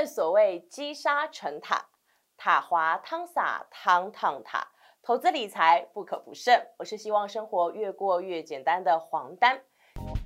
正所谓积沙成塔，塔滑汤洒，汤烫塔。投资理财不可不慎。我是希望生活越过越简单的黄丹。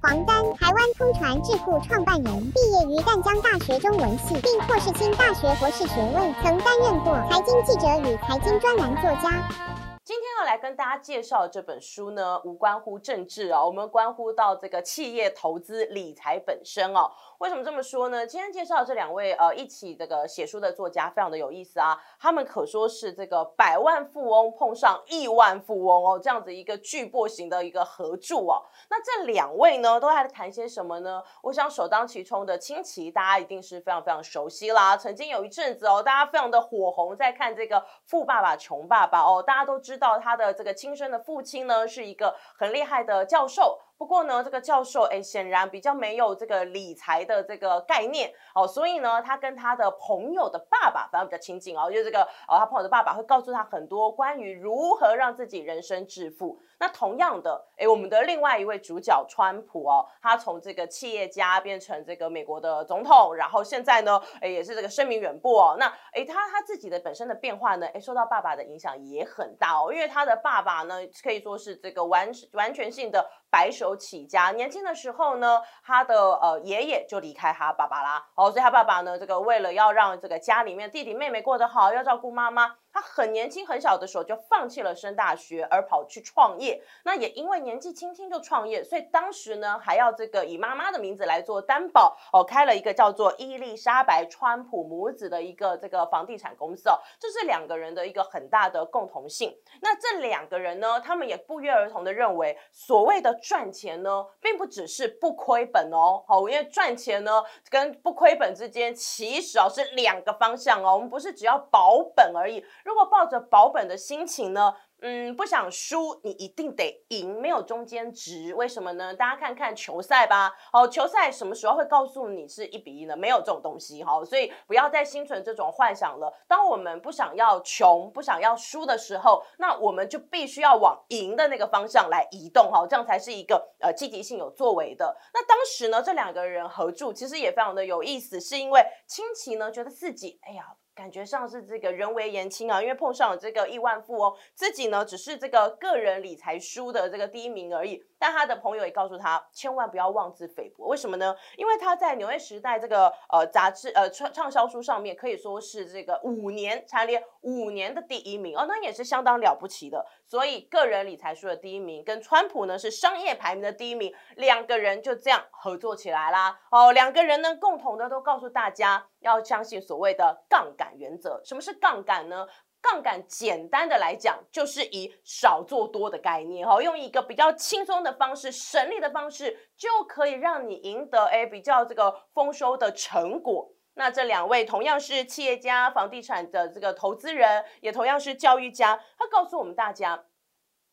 黄丹，台湾通传智库创办人，毕业于淡江大学中文系，并获世新大学博士学位，曾担任过财经记者与财经专栏作家。今天要来跟大家介绍这本书呢，无关乎政治哦，我们关乎到这个企业投资理财本身哦。为什么这么说呢？今天介绍这两位呃一起这个写书的作家，非常的有意思啊。他们可说是这个百万富翁碰上亿万富翁哦，这样子一个巨擘型的一个合著哦。那这两位呢，都在谈些什么呢？我想首当其冲的清奇，大家一定是非常非常熟悉啦。曾经有一阵子哦，大家非常的火红，在看这个《富爸爸穷爸爸》哦，大家都知。知道他的这个亲生的父亲呢，是一个很厉害的教授。不过呢，这个教授哎，显然比较没有这个理财的这个概念哦，所以呢，他跟他的朋友的爸爸反而比较亲近哦，就是这个哦，他朋友的爸爸会告诉他很多关于如何让自己人生致富。那同样的，哎，我们的另外一位主角川普哦，他从这个企业家变成这个美国的总统，然后现在呢，哎，也是这个声名远播哦。那哎，他他自己的本身的变化呢，哎，受到爸爸的影响也很大哦，因为他的爸爸呢，可以说是这个完完全性的白手。起家，年轻的时候呢，他的呃爷爷就离开他爸爸啦，哦，所以他爸爸呢，这个为了要让这个家里面弟弟妹妹过得好，要照顾妈妈。他很年轻，很小的时候就放弃了升大学，而跑去创业。那也因为年纪轻轻就创业，所以当时呢还要这个以妈妈的名字来做担保哦，开了一个叫做伊丽莎白川普母子的一个这个房地产公司哦。这是两个人的一个很大的共同性。那这两个人呢，他们也不约而同的认为，所谓的赚钱呢，并不只是不亏本哦。好，因为赚钱呢跟不亏本之间其实哦是两个方向哦。我们不是只要保本而已。如果抱着保本的心情呢，嗯，不想输，你一定得赢，没有中间值。为什么呢？大家看看球赛吧。好，球赛什么时候会告诉你是一比一呢？没有这种东西。好，所以不要再心存这种幻想了。当我们不想要穷，不想要输的时候，那我们就必须要往赢的那个方向来移动。哈，这样才是一个呃积极性有作为的。那当时呢，这两个人合住，其实也非常的有意思，是因为亲戚呢觉得自己，哎呀。感觉上是这个人为言轻啊，因为碰上了这个亿万富翁，自己呢只是这个个人理财书的这个第一名而已。但他的朋友也告诉他，千万不要妄自菲薄。为什么呢？因为他在《纽约时代》这个呃杂志呃畅畅销书上面可以说是这个五年蝉联五年的第一名哦，那也是相当了不起的。所以个人理财书的第一名跟川普呢是商业排名的第一名，两个人就这样合作起来啦。哦，两个人呢共同的都告诉大家要相信所谓的杠杆。原则，什么是杠杆呢？杠杆简单的来讲，就是以少做多的概念，哈，用一个比较轻松的方式、省力的方式，就可以让你赢得诶比较这个丰收的成果。那这两位同样是企业家、房地产的这个投资人，也同样是教育家，他告诉我们大家。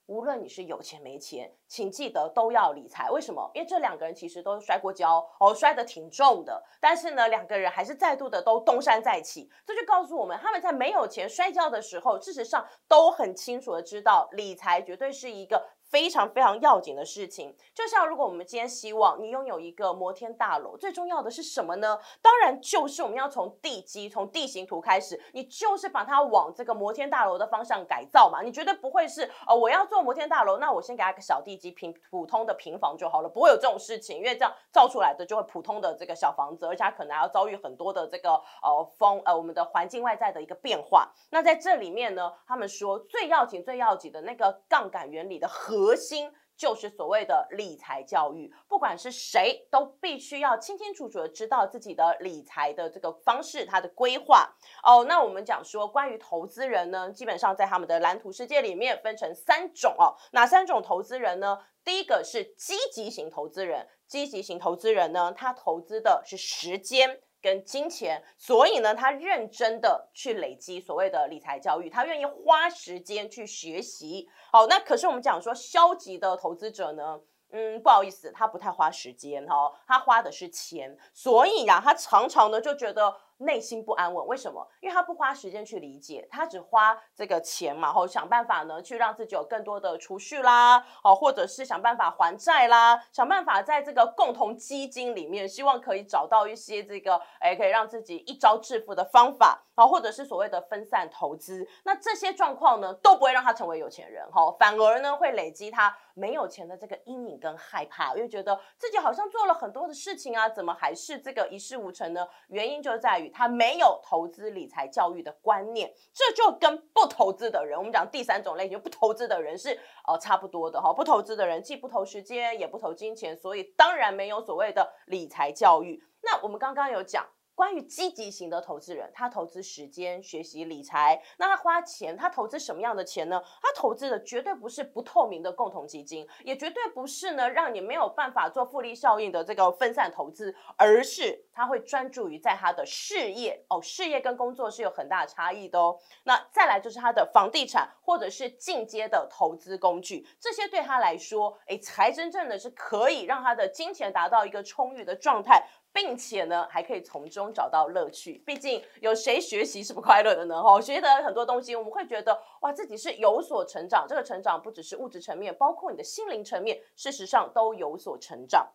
无论你是有钱没钱，请记得都要理财。为什么？因为这两个人其实都摔过跤哦，摔得挺重的。但是呢，两个人还是再度的都东山再起。这就告诉我们，他们在没有钱摔跤的时候，事实上都很清楚的知道，理财绝对是一个。非常非常要紧的事情，就像如果我们今天希望你拥有一个摩天大楼，最重要的是什么呢？当然就是我们要从地基、从地形图开始，你就是把它往这个摩天大楼的方向改造嘛。你绝对不会是呃，我要做摩天大楼，那我先给它个小地及平普通的平房就好了，不会有这种事情，因为这样造出来的就会普通的这个小房子，而且它可能还要遭遇很多的这个呃风呃我们的环境外在的一个变化。那在这里面呢，他们说最要紧、最要紧的那个杠杆原理的。核心就是所谓的理财教育，不管是谁都必须要清清楚楚的知道自己的理财的这个方式，它的规划哦。那我们讲说关于投资人呢，基本上在他们的蓝图世界里面分成三种哦，哪三种投资人呢？第一个是积极型投资人，积极型投资人呢，他投资的是时间。跟金钱，所以呢，他认真的去累积所谓的理财教育，他愿意花时间去学习。好，那可是我们讲说消极的投资者呢，嗯，不好意思，他不太花时间哈，他花的是钱，所以呀，他常常呢就觉得。内心不安稳。为什么？因为他不花时间去理解，他只花这个钱嘛，后想办法呢去让自己有更多的储蓄啦，哦，或者是想办法还债啦，想办法在这个共同基金里面，希望可以找到一些这个哎可以让自己一招致富的方法，啊，或者是所谓的分散投资。那这些状况呢都不会让他成为有钱人，哈，反而呢会累积他没有钱的这个阴影跟害怕，因为觉得自己好像做了很多的事情啊，怎么还是这个一事无成呢？原因就在于他没有投资理财教育的观念，这就跟不投资的人，我们讲第三种类型不投资的人是呃差不多的哈。不投资的人既不投时间，也不投金钱，所以当然没有所谓的理财教育。那我们刚刚有讲。关于积极型的投资人，他投资时间学习理财，那他花钱，他投资什么样的钱呢？他投资的绝对不是不透明的共同基金，也绝对不是呢让你没有办法做复利效应的这个分散投资，而是他会专注于在他的事业哦，事业跟工作是有很大差异的哦。那再来就是他的房地产或者是进阶的投资工具，这些对他来说，哎，才真正的是可以让他的金钱达到一个充裕的状态。并且呢，还可以从中找到乐趣。毕竟有谁学习是不快乐的呢？哈，学的很多东西，我们会觉得哇，自己是有所成长。这个成长不只是物质层面，包括你的心灵层面，事实上都有所成长。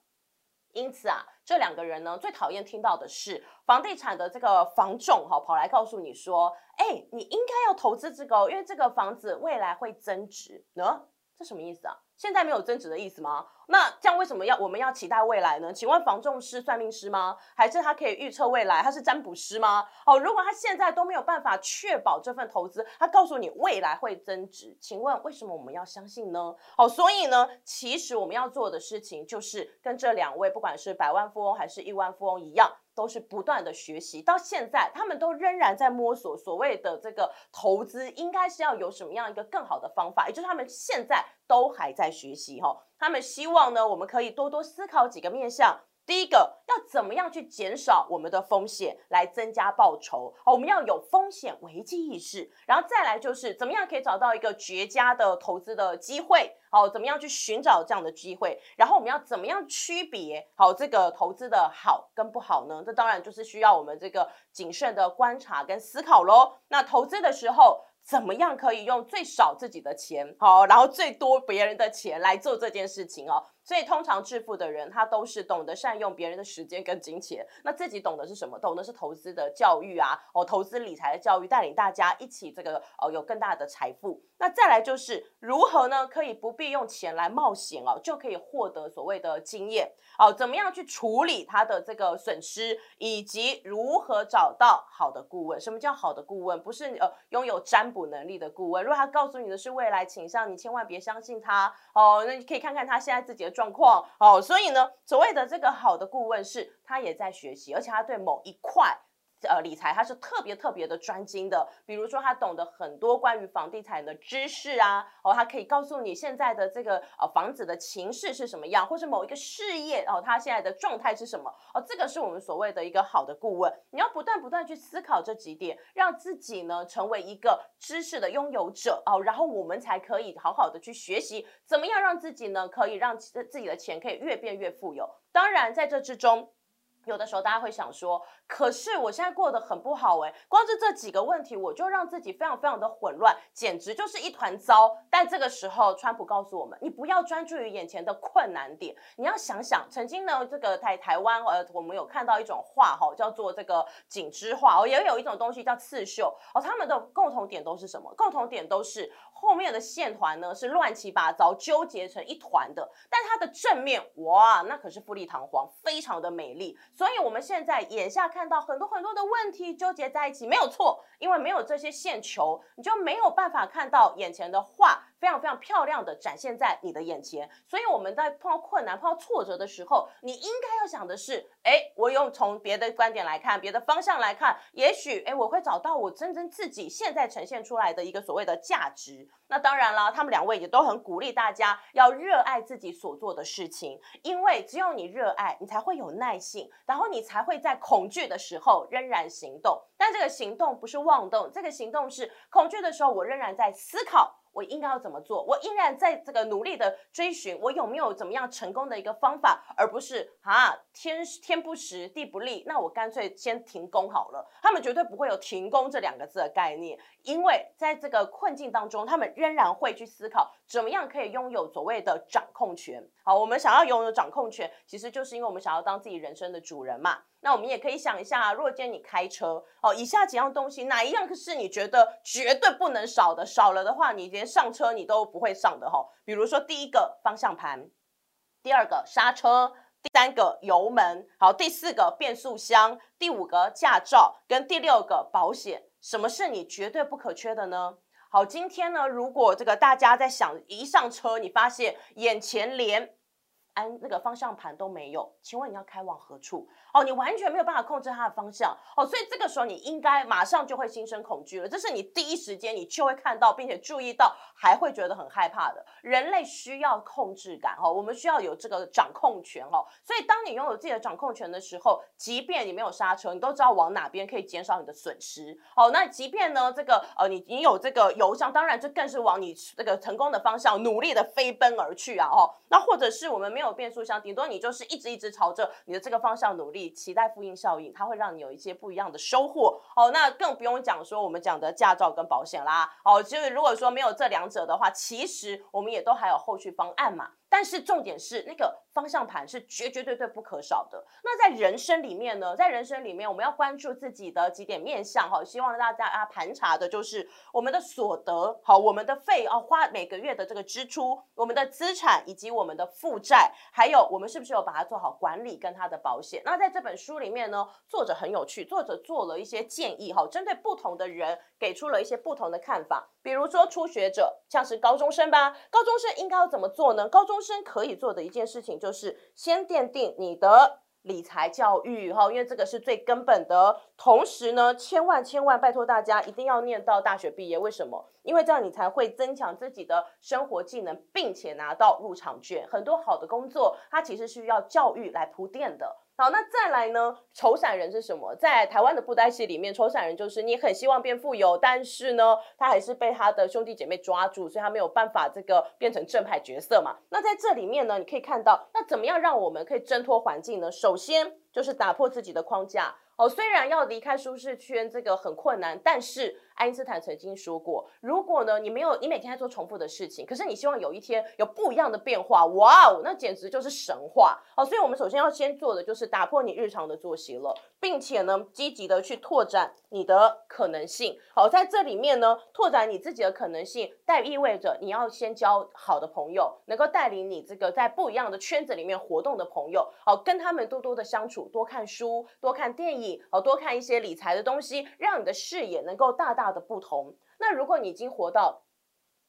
因此啊，这两个人呢，最讨厌听到的是房地产的这个房仲哈，跑来告诉你说，哎，你应该要投资这个，因为这个房子未来会增值呢。这什么意思啊？现在没有增值的意思吗？那这样为什么要我们要期待未来呢？请问房仲是算命师吗？还是他可以预测未来？他是占卜师吗？哦，如果他现在都没有办法确保这份投资，他告诉你未来会增值，请问为什么我们要相信呢？哦，所以呢，其实我们要做的事情就是跟这两位不管是百万富翁还是亿万富翁一样。都是不断的学习，到现在他们都仍然在摸索所谓的这个投资应该是要有什么样一个更好的方法，也就是他们现在都还在学习哈。他们希望呢，我们可以多多思考几个面向。第一个要怎么样去减少我们的风险，来增加报酬？好，我们要有风险危机意识，然后再来就是怎么样可以找到一个绝佳的投资的机会？好，怎么样去寻找这样的机会？然后我们要怎么样区别好这个投资的好跟不好呢？这当然就是需要我们这个谨慎的观察跟思考喽。那投资的时候。怎么样可以用最少自己的钱，好，然后最多别人的钱来做这件事情哦？所以通常致富的人，他都是懂得善用别人的时间跟金钱，那自己懂得是什么？懂得是投资的教育啊，哦，投资理财的教育，带领大家一起这个哦有更大的财富。那再来就是如何呢？可以不必用钱来冒险哦，就可以获得所谓的经验哦？怎么样去处理他的这个损失，以及如何找到好的顾问？什么叫好的顾问？不是呃拥有占卜能力的顾问。如果他告诉你的是未来倾向，你千万别相信他哦。那你可以看看他现在自己的。状况哦，所以呢，所谓的这个好的顾问是，他也在学习，而且他对某一块。呃，理财他是特别特别的专精的，比如说他懂得很多关于房地产的知识啊，哦，他可以告诉你现在的这个呃房子的情势是什么样，或是某一个事业哦，他现在的状态是什么哦，这个是我们所谓的一个好的顾问。你要不断不断去思考这几点，让自己呢成为一个知识的拥有者哦，然后我们才可以好好的去学习，怎么样让自己呢可以让自自己的钱可以越变越富有。当然在这之中。有的时候大家会想说，可是我现在过得很不好诶，光是这几个问题，我就让自己非常非常的混乱，简直就是一团糟。但这个时候，川普告诉我们，你不要专注于眼前的困难点，你要想想，曾经呢，这个在台湾，呃，我们有看到一种画哈，叫做这个锦织画哦，也有一种东西叫刺绣哦，他们的共同点都是什么？共同点都是。后面的线团呢是乱七八糟纠结成一团的，但它的正面哇，那可是富丽堂皇，非常的美丽。所以我们现在眼下看到很多很多的问题纠结在一起，没有错，因为没有这些线球，你就没有办法看到眼前的画。非常非常漂亮的展现在你的眼前，所以我们在碰到困难、碰到挫折的时候，你应该要想的是：哎，我用从别的观点来看，别的方向来看，也许哎，我会找到我真正自己现在呈现出来的一个所谓的价值。那当然了，他们两位也都很鼓励大家要热爱自己所做的事情，因为只有你热爱，你才会有耐性，然后你才会在恐惧的时候仍然行动。但这个行动不是妄动，这个行动是恐惧的时候，我仍然在思考。我应该要怎么做？我依然在这个努力的追寻，我有没有怎么样成功的一个方法，而不是啊天天不时地不利，那我干脆先停工好了。他们绝对不会有停工这两个字的概念，因为在这个困境当中，他们仍然会去思考怎么样可以拥有所谓的掌控权。好，我们想要拥有掌控权，其实就是因为我们想要当自己人生的主人嘛。那我们也可以想一下，如果今天你开车，哦，以下几样东西哪一样是你觉得绝对不能少的？少了的话，你连上车你都不会上的哈。比如说第一个方向盘，第二个刹车，第三个油门，好，第四个变速箱，第五个驾照，跟第六个保险，什么是你绝对不可缺的呢？好，今天呢，如果这个大家在想一上车，你发现眼前连安那个方向盘都没有，请问你要开往何处？哦，你完全没有办法控制它的方向哦，所以这个时候你应该马上就会心生恐惧了。这是你第一时间你就会看到，并且注意到，还会觉得很害怕的。人类需要控制感哦，我们需要有这个掌控权哦。所以当你拥有自己的掌控权的时候，即便你没有刹车，你都知道往哪边可以减少你的损失哦。那即便呢，这个呃，你你有这个油箱，当然这更是往你这个成功的方向努力的飞奔而去啊哦。那或者是我们没有有变速箱，顶多你就是一直一直朝着你的这个方向努力。期待复印效应，它会让你有一些不一样的收获哦。那更不用讲说我们讲的驾照跟保险啦。哦，就是如果说没有这两者的话，其实我们也都还有后续方案嘛。但是重点是那个方向盘是绝绝对对不可少的。那在人生里面呢，在人生里面，我们要关注自己的几点面向哈。希望大家啊盘查的就是我们的所得，好，我们的费啊花每个月的这个支出，我们的资产以及我们的负债，还有我们是不是有把它做好管理跟它的保险。那在这本书里面呢，作者很有趣，作者做了一些建议哈，针对不同的人给出了一些不同的看法。比如说初学者，像是高中生吧，高中生应该要怎么做呢？高中生可以做的一件事情就是先奠定你的理财教育哈，因为这个是最根本的。同时呢，千万千万拜托大家一定要念到大学毕业，为什么？因为这样你才会增强自己的生活技能，并且拿到入场券。很多好的工作，它其实需要教育来铺垫的。好，那再来呢？丑散人是什么？在台湾的布袋戏里面，丑散人就是你很希望变富有，但是呢，他还是被他的兄弟姐妹抓住，所以他没有办法这个变成正派角色嘛。那在这里面呢，你可以看到，那怎么样让我们可以挣脱环境呢？首先就是打破自己的框架。哦，虽然要离开舒适圈这个很困难，但是。爱因斯坦曾经说过，如果呢你没有你每天在做重复的事情，可是你希望有一天有不一样的变化，哇哦，那简直就是神话哦！所以我们首先要先做的就是打破你日常的作息了，并且呢积极的去拓展你的可能性。好，在这里面呢拓展你自己的可能性，代意味着你要先交好的朋友，能够带领你这个在不一样的圈子里面活动的朋友，好跟他们多多的相处，多看书，多看电影，好多看一些理财的东西，让你的视野能够大大。的不同。那如果你已经活到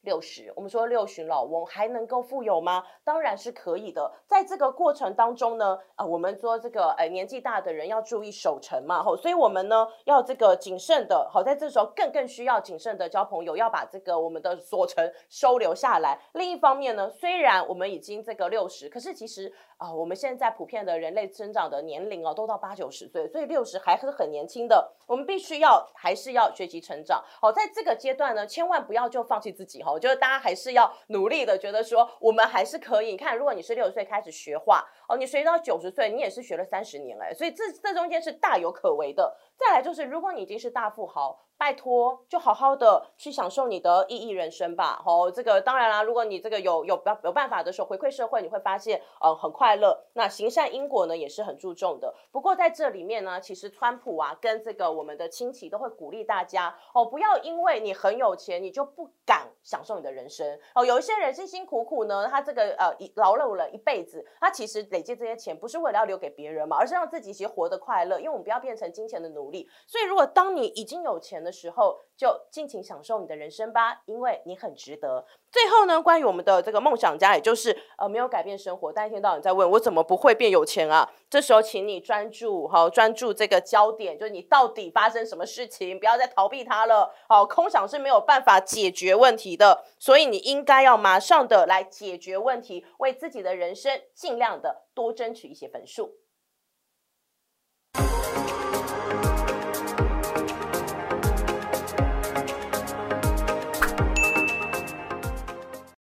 六十，我们说六旬老翁还能够富有吗？当然是可以的。在这个过程当中呢，啊，我们说这个，呃，年纪大的人要注意守成嘛，吼，所以我们呢要这个谨慎的，好，在这时候更更需要谨慎的交朋友，要把这个我们的所成收留下来。另一方面呢，虽然我们已经这个六十，可是其实。啊，我们现在普遍的人类增长的年龄哦，都到八九十岁，所以六十还是很年轻的。我们必须要还是要学习成长。好，在这个阶段呢，千万不要就放弃自己哈。我觉得大家还是要努力的，觉得说我们还是可以。你看，如果你是六十岁开始学画哦，你学到九十岁，你也是学了三十年哎，所以这这中间是大有可为的。再来就是，如果你已经是大富豪。拜托，就好好的去享受你的意义人生吧。哦，这个当然啦，如果你这个有有有办法的时候回馈社会，你会发现，呃，很快乐。那行善因果呢，也是很注重的。不过在这里面呢，其实川普啊，跟这个我们的亲戚都会鼓励大家，哦，不要因为你很有钱，你就不敢享受你的人生。哦，有一些人辛辛苦苦呢，他这个呃劳碌了一辈子，他其实累积这些钱不是为了要留给别人嘛，而是让自己其实活得快乐。因为我们不要变成金钱的奴隶。所以如果当你已经有钱的时候，就尽情享受你的人生吧，因为你很值得。最后呢，关于我们的这个梦想家，也就是呃没有改变生活，但一天到晚在问我怎么不会变有钱啊？这时候，请你专注，好专注这个焦点，就是你到底发生什么事情，不要再逃避它了。好，空想是没有办法解决问题的，所以你应该要马上的来解决问题，为自己的人生尽量的多争取一些分数。